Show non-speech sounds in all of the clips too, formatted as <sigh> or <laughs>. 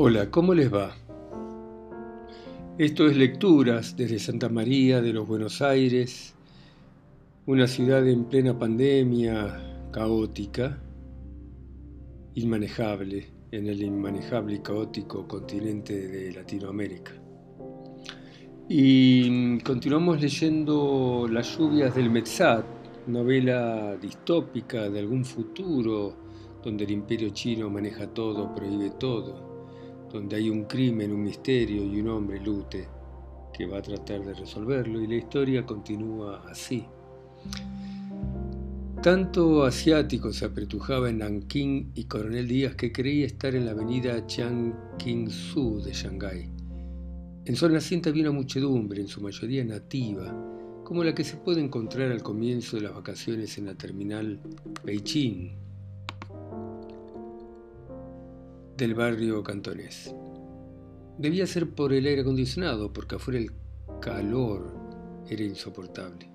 Hola, ¿cómo les va? Esto es Lecturas desde Santa María de los Buenos Aires, una ciudad en plena pandemia, caótica, inmanejable en el inmanejable y caótico continente de Latinoamérica. Y continuamos leyendo Las lluvias del Metzat, novela distópica de algún futuro donde el imperio chino maneja todo, prohíbe todo donde hay un crimen, un misterio y un hombre lute que va a tratar de resolverlo y la historia continúa así. Tanto asiático se apretujaba en Nanking y Coronel Díaz que creía estar en la avenida Chiang King-su de Shanghái. En su naciente había una muchedumbre, en su mayoría nativa, como la que se puede encontrar al comienzo de las vacaciones en la terminal Beijing, del barrio cantonés. Debía ser por el aire acondicionado, porque afuera el calor era insoportable.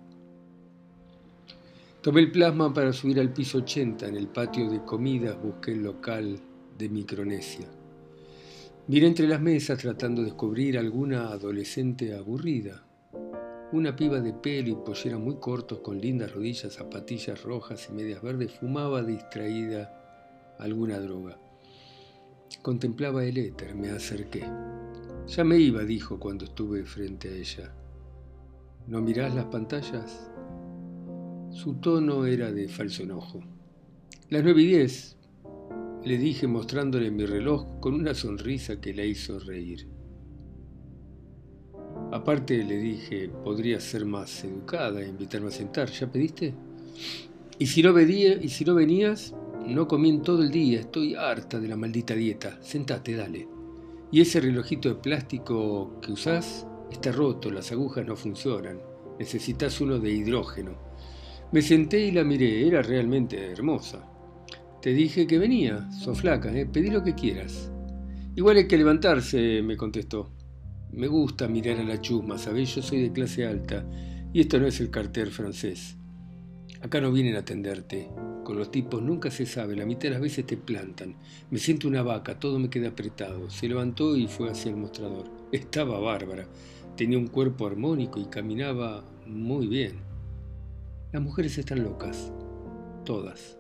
Tomé el plasma para subir al piso 80. En el patio de comidas busqué el local de Micronesia. Miré entre las mesas tratando de descubrir alguna adolescente aburrida. Una piba de pelo y pollera muy cortos con lindas rodillas, zapatillas rojas y medias verdes fumaba distraída alguna droga. Contemplaba el éter, me acerqué. Ya me iba, dijo cuando estuve frente a ella. ¿No mirás las pantallas? Su tono era de falso enojo. Las nueve y diez, le dije mostrándole mi reloj con una sonrisa que la hizo reír. Aparte le dije, podría ser más educada e invitarme a sentar. ¿Ya pediste? ¿Y si no, y si no venías? No comí en todo el día, estoy harta de la maldita dieta. Sentate, dale. Y ese relojito de plástico que usás está roto, las agujas no funcionan. Necesitas uno de hidrógeno. Me senté y la miré, era realmente hermosa. Te dije que venía, sos flaca, ¿eh? pedí lo que quieras. Igual hay que levantarse, me contestó. Me gusta mirar a la chusma, ¿sabés? Yo soy de clase alta y esto no es el cartel francés. Acá no vienen a atenderte. Con los tipos nunca se sabe, la mitad de las veces te plantan. Me siento una vaca, todo me queda apretado. Se levantó y fue hacia el mostrador. Estaba bárbara. Tenía un cuerpo armónico y caminaba muy bien. Las mujeres están locas. Todas.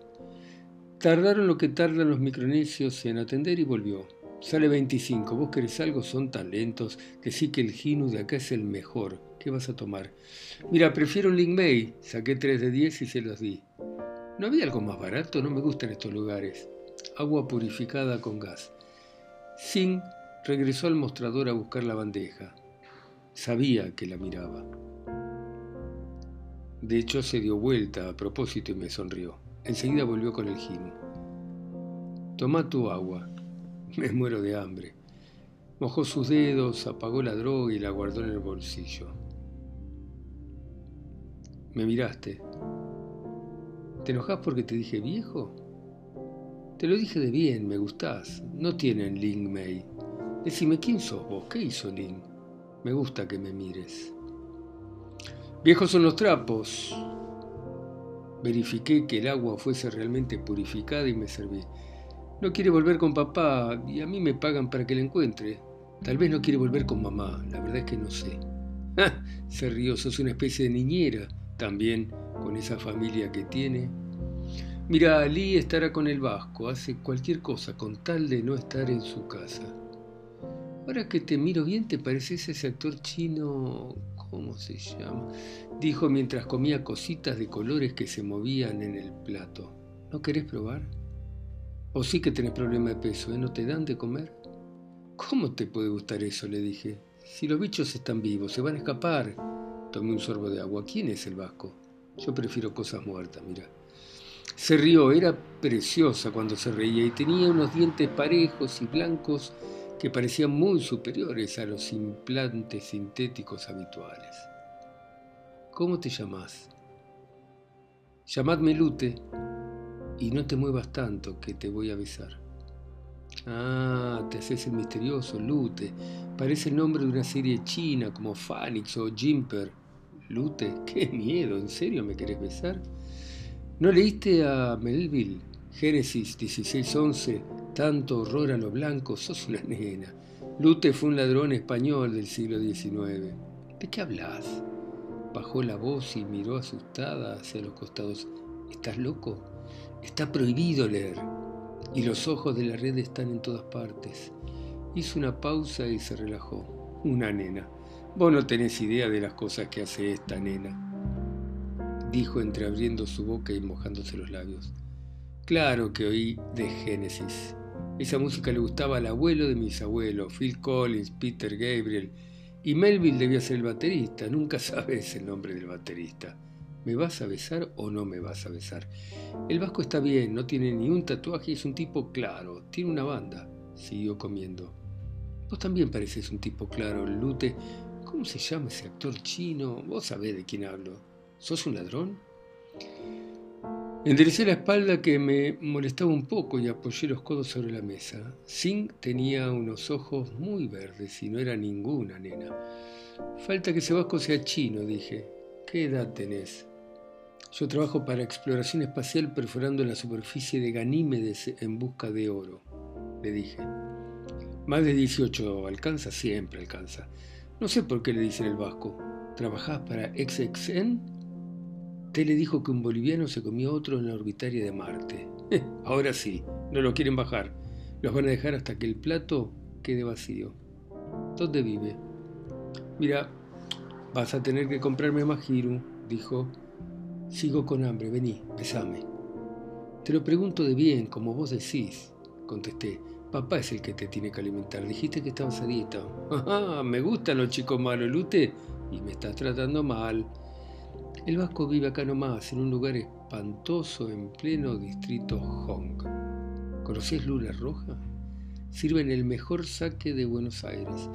Tardaron lo que tardan los micronesios en atender y volvió. Sale 25. ¿Vos querés algo? Son tan lentos. sí que el Ginu de acá es el mejor. ¿Qué vas a tomar? Mira, prefiero un Ling Mei. Saqué 3 de 10 y se los di. ¿No había algo más barato? No me gustan estos lugares. Agua purificada con gas. Sin regresó al mostrador a buscar la bandeja. Sabía que la miraba. De hecho, se dio vuelta a propósito y me sonrió. Enseguida volvió con el gin. Toma tu agua. Me muero de hambre. Mojó sus dedos, apagó la droga y la guardó en el bolsillo. Me miraste. ¿Te enojas porque te dije viejo? Te lo dije de bien, me gustás. No tienen Ling Mei. Decime, ¿quién sos vos? ¿Qué hizo Ling? Me gusta que me mires. Viejos son los trapos. Verifiqué que el agua fuese realmente purificada y me serví. No quiere volver con papá y a mí me pagan para que la encuentre. Tal vez no quiere volver con mamá, la verdad es que no sé. ¡Ah! <laughs> Se rió, sos una especie de niñera, también con esa familia que tiene. Mira, Ali estará con el vasco, hace cualquier cosa con tal de no estar en su casa. Ahora que te miro bien, ¿te pareces ese actor chino? ¿Cómo se llama? Dijo mientras comía cositas de colores que se movían en el plato. ¿No querés probar? O sí que tenés problema de peso, ¿eh? ¿No te dan de comer? ¿Cómo te puede gustar eso? le dije. Si los bichos están vivos, se van a escapar. Tomé un sorbo de agua. ¿Quién es el vasco? Yo prefiero cosas muertas, mira. Se rió, era preciosa cuando se reía y tenía unos dientes parejos y blancos que parecían muy superiores a los implantes sintéticos habituales. ¿Cómo te llamas? Llamadme Lute y no te muevas tanto que te voy a besar. Ah, te haces el misterioso, Lute. Parece el nombre de una serie china como Phoenix o Jimper. Lute, <laughs> qué miedo, ¿en serio me querés besar? ¿No leíste a Melville, Génesis 16:11, Tanto horror a lo blanco, sos una nena. Lute fue un ladrón español del siglo XIX. ¿De qué hablas? Bajó la voz y miró asustada hacia los costados. ¿Estás loco? Está prohibido leer. Y los ojos de la red están en todas partes. Hizo una pausa y se relajó. Una nena. Vos no tenés idea de las cosas que hace esta nena. Dijo entreabriendo su boca y mojándose los labios. Claro que oí de Génesis. Esa música le gustaba al abuelo de mis abuelos, Phil Collins, Peter Gabriel. Y Melville debía ser el baterista. Nunca sabes el nombre del baterista. ¿Me vas a besar o no me vas a besar? El vasco está bien, no tiene ni un tatuaje y es un tipo claro. Tiene una banda. Siguió comiendo. Vos también pareces un tipo claro, Lute. ¿Cómo se llama ese actor chino? Vos sabés de quién hablo. ¿Sos un ladrón? Enderecé la espalda que me molestaba un poco y apoyé los codos sobre la mesa. Singh tenía unos ojos muy verdes y no era ninguna nena. Falta que ese vasco sea chino, dije. ¿Qué edad tenés? Yo trabajo para exploración espacial perforando la superficie de Ganímedes en busca de oro, le dije. Más de 18 alcanza, siempre alcanza. No sé por qué le dicen el vasco. ¿Trabajás para XXN? T le dijo que un boliviano se comió otro en la orbitaria de Marte. <laughs> Ahora sí, no lo quieren bajar. Los van a dejar hasta que el plato quede vacío. ¿Dónde vive? Mira, vas a tener que comprarme más dijo. Sigo con hambre, vení, besame. Te lo pregunto de bien, como vos decís, contesté. Papá es el que te tiene que alimentar. Dijiste que estabas a dieta. Me gustan los chicos malos, Lute, y me estás tratando mal. El vasco vive acá nomás, en un lugar espantoso en pleno distrito Hong. ¿Conoces Luna Roja? Sirve en el mejor saque de Buenos Aires.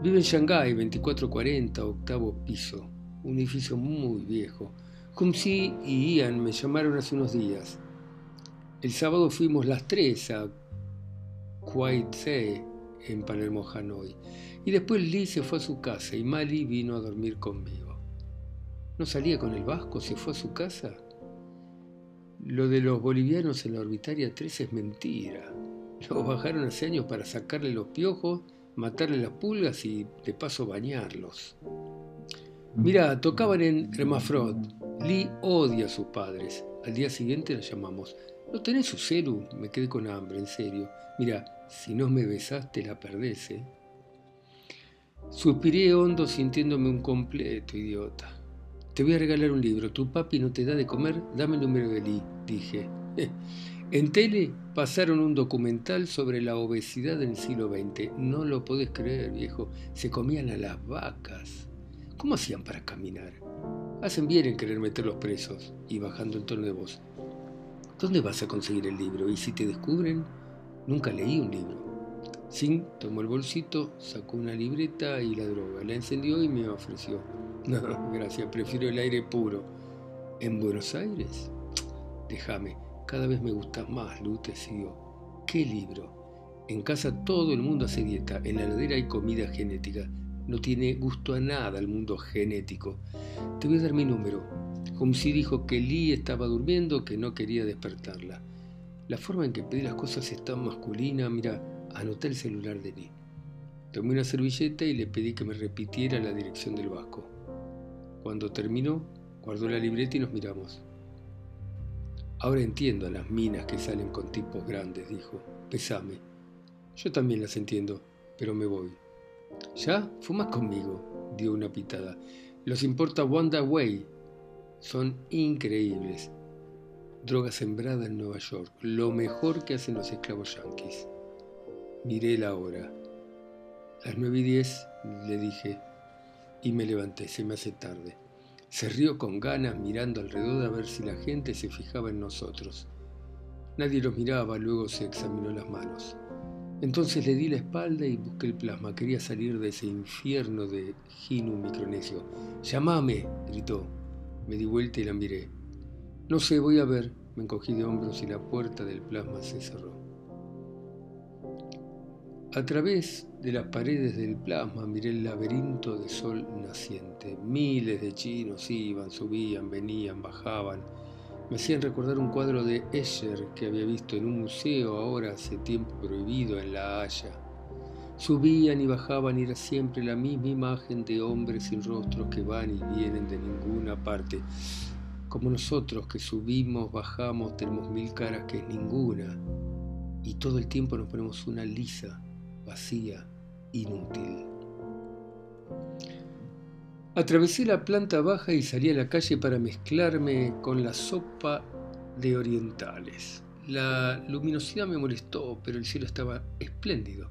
Vive en Shanghái, 2440, octavo piso. Un edificio muy viejo. Kumsi y Ian me llamaron hace unos días. El sábado fuimos las tres a Tse en Palermo, Hanoi. Y después Lee se fue a su casa y Mali vino a dormir conmigo. ¿No salía con el vasco? ¿Se fue a su casa? Lo de los bolivianos en la orbitaria 3 es mentira. Los bajaron hace años para sacarle los piojos, matarle las pulgas y de paso bañarlos. Mira, tocaban en Hermafrod. Lee odia a sus padres. Al día siguiente la llamamos. ¿No tenés su celu? Me quedé con hambre, en serio. Mira, si no me besaste la perdés, ¿eh? Suspiré hondo sintiéndome un completo idiota. Te voy a regalar un libro. Tu papi no te da de comer, dame el número de Lee, dije. <laughs> En tele pasaron un documental sobre la obesidad en el siglo XX. No lo podés creer, viejo. Se comían a las vacas. ¿Cómo hacían para caminar? Hacen bien en querer meterlos presos. Y bajando el tono de voz. ¿Dónde vas a conseguir el libro? ¿Y si te descubren? Nunca leí un libro. Sin tomó el bolsito, sacó una libreta y la droga. La encendió y me ofreció. <laughs> No, gracias, prefiero el aire puro. ¿En Buenos Aires? Déjame, cada vez me gusta más, Lute siguió. ¿Qué libro? En casa todo el mundo hace dieta, en la heladera hay comida genética. No tiene gusto a nada el mundo genético. Te voy a dar mi número. si dijo que Lee estaba durmiendo, que no quería despertarla. La forma en que pedí las cosas es tan masculina. Mira, anoté el celular de Lee. Tomé una servilleta y le pedí que me repitiera la dirección del vasco. Cuando terminó, guardó la libreta y nos miramos. Ahora entiendo a las minas que salen con tipos grandes, dijo. Pesame. Yo también las entiendo, pero me voy. ¿Ya? Fumas conmigo, dio una pitada. Los importa Wanda Way. Son increíbles. Droga sembrada en Nueva York, lo mejor que hacen los esclavos yanquis. Miré la hora. Las nueve y diez, le dije, y me levanté, se me hace tarde. Se rió con ganas mirando alrededor a ver si la gente se fijaba en nosotros. Nadie los miraba, luego se examinó las manos. Entonces le di la espalda y busqué el plasma. Quería salir de ese infierno de Ginu micronesio. ¡Llámame! gritó. Me di vuelta y la miré. No sé, voy a ver. Me encogí de hombros y la puerta del plasma se cerró. A través de las paredes del plasma miré el laberinto de sol naciente. Miles de chinos iban, subían, venían, bajaban. Me hacían recordar un cuadro de Escher que había visto en un museo ahora hace tiempo prohibido en La Haya. Subían y bajaban y era siempre la misma imagen de hombres sin rostros que van y vienen de ninguna parte. Como nosotros que subimos, bajamos, tenemos mil caras que es ninguna. Y todo el tiempo nos ponemos una lisa, vacía, inútil. Atravesé la planta baja y salí a la calle para mezclarme con la sopa de orientales. La luminosidad me molestó, pero el cielo estaba espléndido.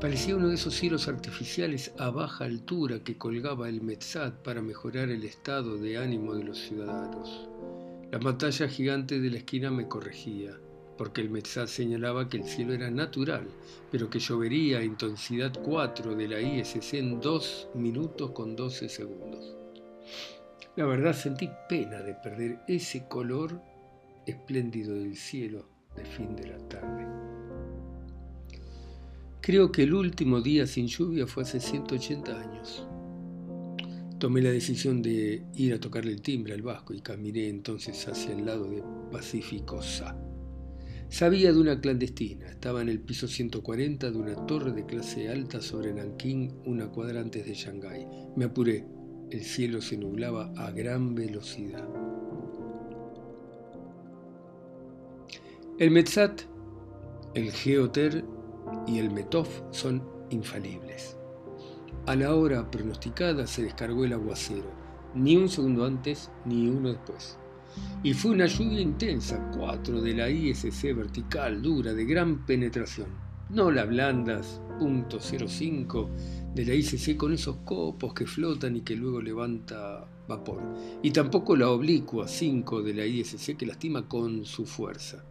Parecía uno de esos cielos artificiales a baja altura que colgaba el Metzat para mejorar el estado de ánimo de los ciudadanos. La pantalla gigante de la esquina me corregía porque el Metzat señalaba que el cielo era natural, pero que llovería a intensidad 4 de la ISC en 2 minutos con 12 segundos. La verdad sentí pena de perder ese color espléndido del cielo de fin de la tarde. Creo que el último día sin lluvia fue hace 180 años. Tomé la decisión de ir a tocarle el timbre al vasco y caminé entonces hacia el lado de Pacífico Sa. Sabía de una clandestina, estaba en el piso 140 de una torre de clase alta sobre Nankín, una cuadra antes de Shanghái. Me apuré, el cielo se nublaba a gran velocidad. El Metzat, el Geoter y el Metov son infalibles. A la hora pronosticada se descargó el aguacero, ni un segundo antes ni uno después. Y fue una lluvia intensa, 4 de la ISC vertical, dura, de gran penetración. No la blandas, punto 05 de la ICC con esos copos que flotan y que luego levanta vapor. Y tampoco la oblicua 5 de la ISC que lastima con su fuerza.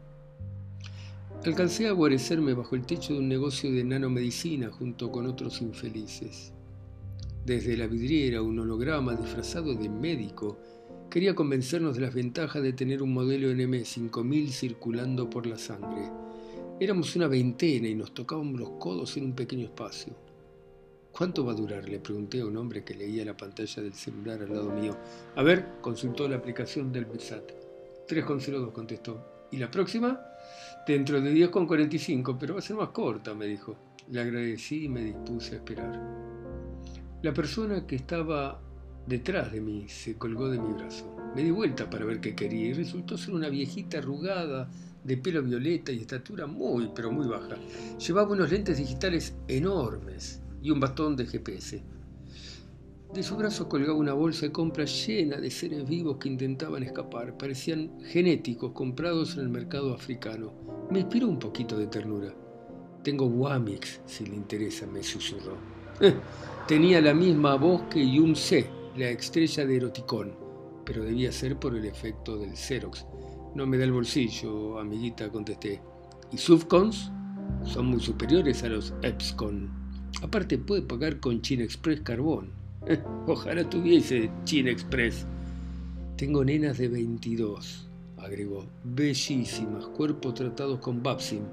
Alcancé a guarecerme bajo el techo de un negocio de nanomedicina junto con otros infelices. Desde la vidriera un holograma disfrazado de médico Quería convencernos de las ventajas de tener un modelo NM 5000 circulando por la sangre. Éramos una veintena y nos tocábamos los codos en un pequeño espacio. ¿Cuánto va a durar? Le pregunté a un hombre que leía la pantalla del celular al lado mío. A ver, consultó la aplicación del BESAT. 3,02 contestó. ¿Y la próxima? Dentro de 10,45, pero va a ser más corta, me dijo. Le agradecí y me dispuse a esperar. La persona que estaba detrás de mí, se colgó de mi brazo. Me di vuelta para ver qué quería y resultó ser una viejita arrugada, de pelo violeta y estatura muy, pero muy baja. Llevaba unos lentes digitales enormes y un bastón de GPS. De su brazo colgaba una bolsa de compra llena de seres vivos que intentaban escapar. Parecían genéticos comprados en el mercado africano. Me inspiró un poquito de ternura. Tengo Wamix, si le interesa, me susurró. tenía la misma voz que Yum C, la estrella de Eroticón, pero debía ser por el efecto del Xerox. No me da el bolsillo, amiguita, contesté. ¿Y Subcons? Son muy superiores a los EPSCON. Aparte puede pagar con China Express Carbón. <laughs> Ojalá tuviese China Express. Tengo nenas de 22, agregó. Bellísimas, cuerpos tratados con Babsim.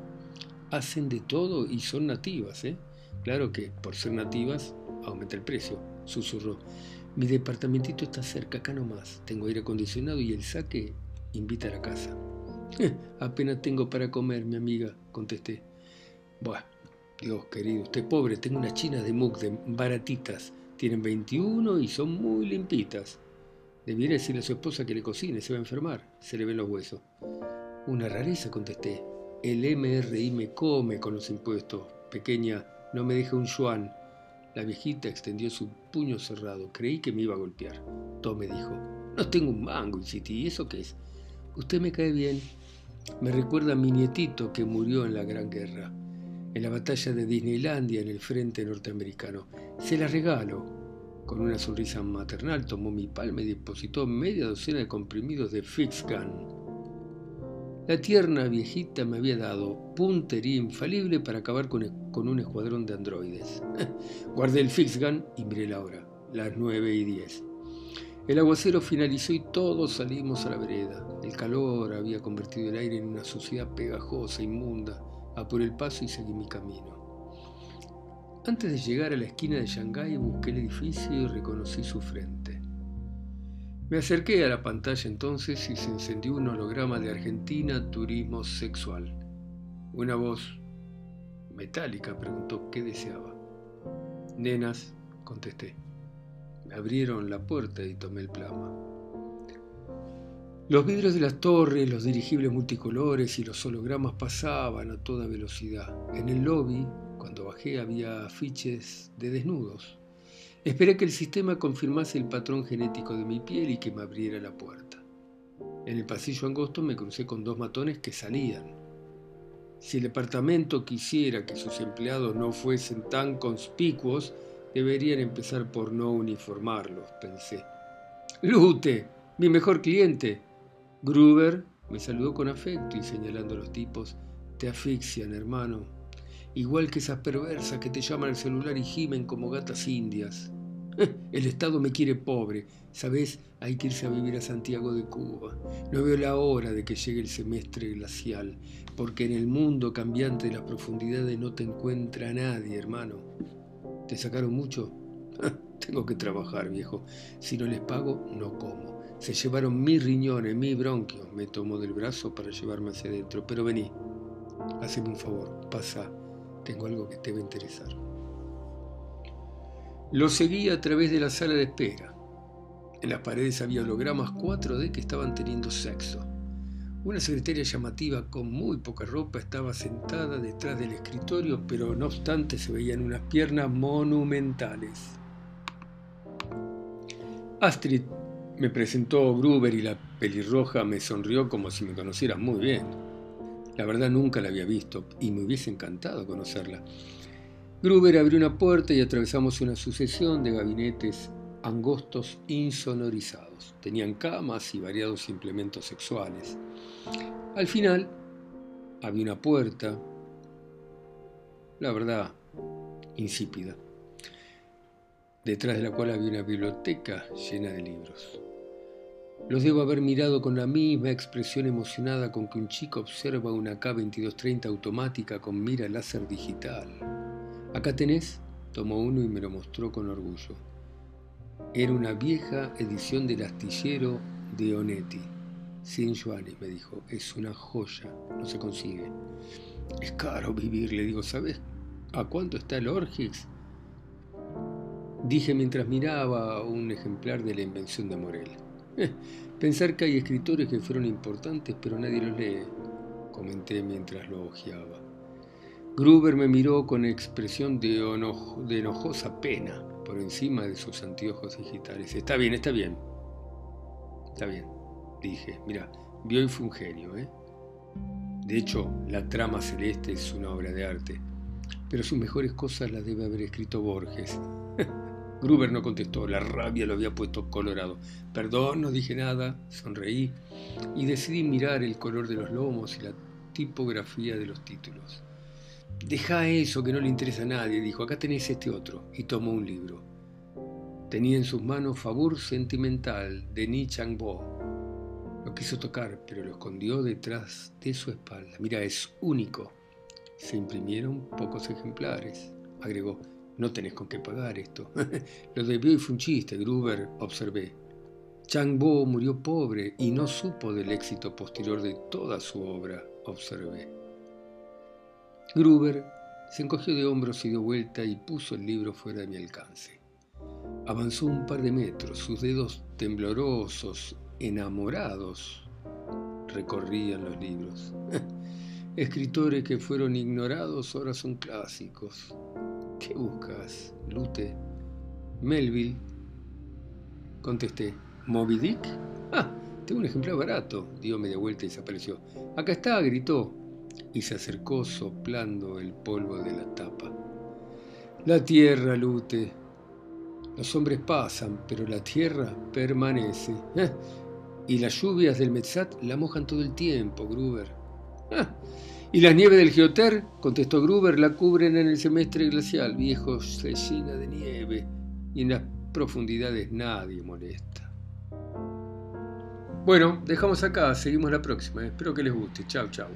Hacen de todo y son nativas, ¿eh? Claro que por ser nativas aumenta el precio, susurró. Mi departamentito está cerca, acá nomás. Tengo aire acondicionado y el saque invita a la casa. <laughs> apenas tengo para comer, mi amiga, contesté. Buah, Dios querido, usted pobre, tengo unas chinas de mukden, baratitas. Tienen 21 y son muy limpitas. Debiera decirle a su esposa que le cocine, se va a enfermar, se le ven los huesos. Una rareza, contesté. El MRI me come con los impuestos. Pequeña, no me deja un yuan. La viejita extendió su puño cerrado. Creí que me iba a golpear. Tom me dijo, no tengo un mango, City. ¿Y eso qué es? Usted me cae bien. Me recuerda a mi nietito que murió en la Gran Guerra, en la batalla de Disneylandia en el frente norteamericano. Se la regalo. Con una sonrisa maternal tomó mi palma y depositó media docena de comprimidos de Fix Gun. La tierna viejita me había dado puntería infalible para acabar con, un escuadrón de androides. <laughs> Guardé el fix gun y miré la hora, las nueve y diez. El aguacero finalizó y todos salimos a la vereda. El calor había convertido el aire en una suciedad pegajosa, inmunda. Apuré el paso y seguí mi camino. Antes de llegar a la esquina de Shanghái busqué el edificio y reconocí su frente. Me acerqué a la pantalla entonces y se encendió un holograma de Argentina Turismo Sexual. Una voz metálica preguntó qué deseaba. Nenas, contesté. Me abrieron la puerta y tomé el plasma. Los vidrios de las torres, los dirigibles multicolores y los hologramas pasaban a toda velocidad. En el lobby, cuando bajé, había afiches de desnudos. Esperé que el sistema confirmase el patrón genético de mi piel y que me abriera la puerta. En el pasillo angosto me crucé con dos matones que salían. Si el departamento quisiera que sus empleados no fuesen tan conspicuos, deberían empezar por no uniformarlos, pensé. Lute, mi mejor cliente. Gruber me saludó con afecto y señalando a los tipos, te asfixian, hermano. Igual que esas perversas que te llaman al celular y gimen como gatas indias. El Estado me quiere pobre. ¿Sabes? Hay que irse a vivir a Santiago de Cuba. No veo la hora de que llegue el semestre glacial, porque en el mundo cambiante de las profundidades no te encuentra nadie, hermano. ¿Te sacaron mucho? Tengo que trabajar, viejo. Si no les pago, no como. Se llevaron mis riñones, mis bronquios. Me tomó del brazo para llevarme hacia adentro. Pero vení, haceme un favor, pasa. Tengo algo que te va a interesar. Lo seguí a través de la sala de espera. En las paredes había hologramas 4D que estaban teniendo sexo. Una secretaria llamativa con muy poca ropa estaba sentada detrás del escritorio, pero no obstante se veían unas piernas monumentales. Astrid me presentó Gruber y la pelirroja me sonrió como si me conociera muy bien. La verdad nunca la había visto y me hubiese encantado conocerla. Gruber abrió una puerta y atravesamos una sucesión de gabinetes angostos insonorizados. Tenían camas y variados implementos sexuales. Al final había una puerta, la verdad, insípida, detrás de la cual había una biblioteca llena de libros. Los debo haber mirado con la misma expresión emocionada con que un chico observa una K2230 automática con mira láser digital. Acá tenés, tomó uno y me lo mostró con orgullo. Era una vieja edición del astillero de Onetti. 100 yuanes, me dijo, es una joya, no se consigue. Es caro vivir, le digo, ¿sabes a cuánto está el Orgix? Dije mientras miraba un ejemplar de la invención de Morel. Eh, pensar que hay escritores que fueron importantes, pero nadie los lee, comenté mientras lo hojeaba. Gruber me miró con expresión de, enojosa pena por encima de sus anteojos digitales. Está bien, está bien. Está bien, dije. Mira, y fue un genio, ¿eh? De hecho, la trama celeste es una obra de arte, pero sus mejores cosas las debe haber escrito Borges. Gruber no contestó, la rabia lo había puesto colorado. Perdón, no dije nada, sonreí y decidí mirar el color de los lomos y la tipografía de los títulos. Deja eso que no le interesa a nadie, dijo, acá tenéis este otro, y tomó un libro. Tenía en sus manos Favor Sentimental de Ni Chang Bo. Lo quiso tocar, pero lo escondió detrás de su espalda. Mira, es único. Se imprimieron pocos ejemplares. Agregó, no tenés con qué pagar esto. <laughs> lo debió y fue un chiste, Gruber, observé. Chang Bo murió pobre y no supo del éxito posterior de toda su obra, observé. Gruber se encogió de hombros y dio vuelta y puso el libro fuera de mi alcance. Avanzó un par de metros, sus dedos temblorosos, enamorados, recorrían los libros. <laughs> Escritores que fueron ignorados ahora son clásicos. ¿Qué buscas, Lute? Melville. Contesté. ¿Moby Dick? Ah, tengo un ejemplar barato. Dio media vuelta y desapareció. Acá está, gritó y se acercó soplando el polvo de la tapa. La tierra, Lute. Los hombres pasan, pero la tierra permanece. ¿eh? Y las lluvias del Metzat la mojan todo el tiempo, Gruber. ¿eh? Y las nieves del Geoter, contestó Gruber, la cubren en el semestre glacial. Viejo, se llena de nieve y en las profundidades nadie molesta. Bueno, dejamos acá, seguimos la próxima. Espero que les guste. Chao, chao.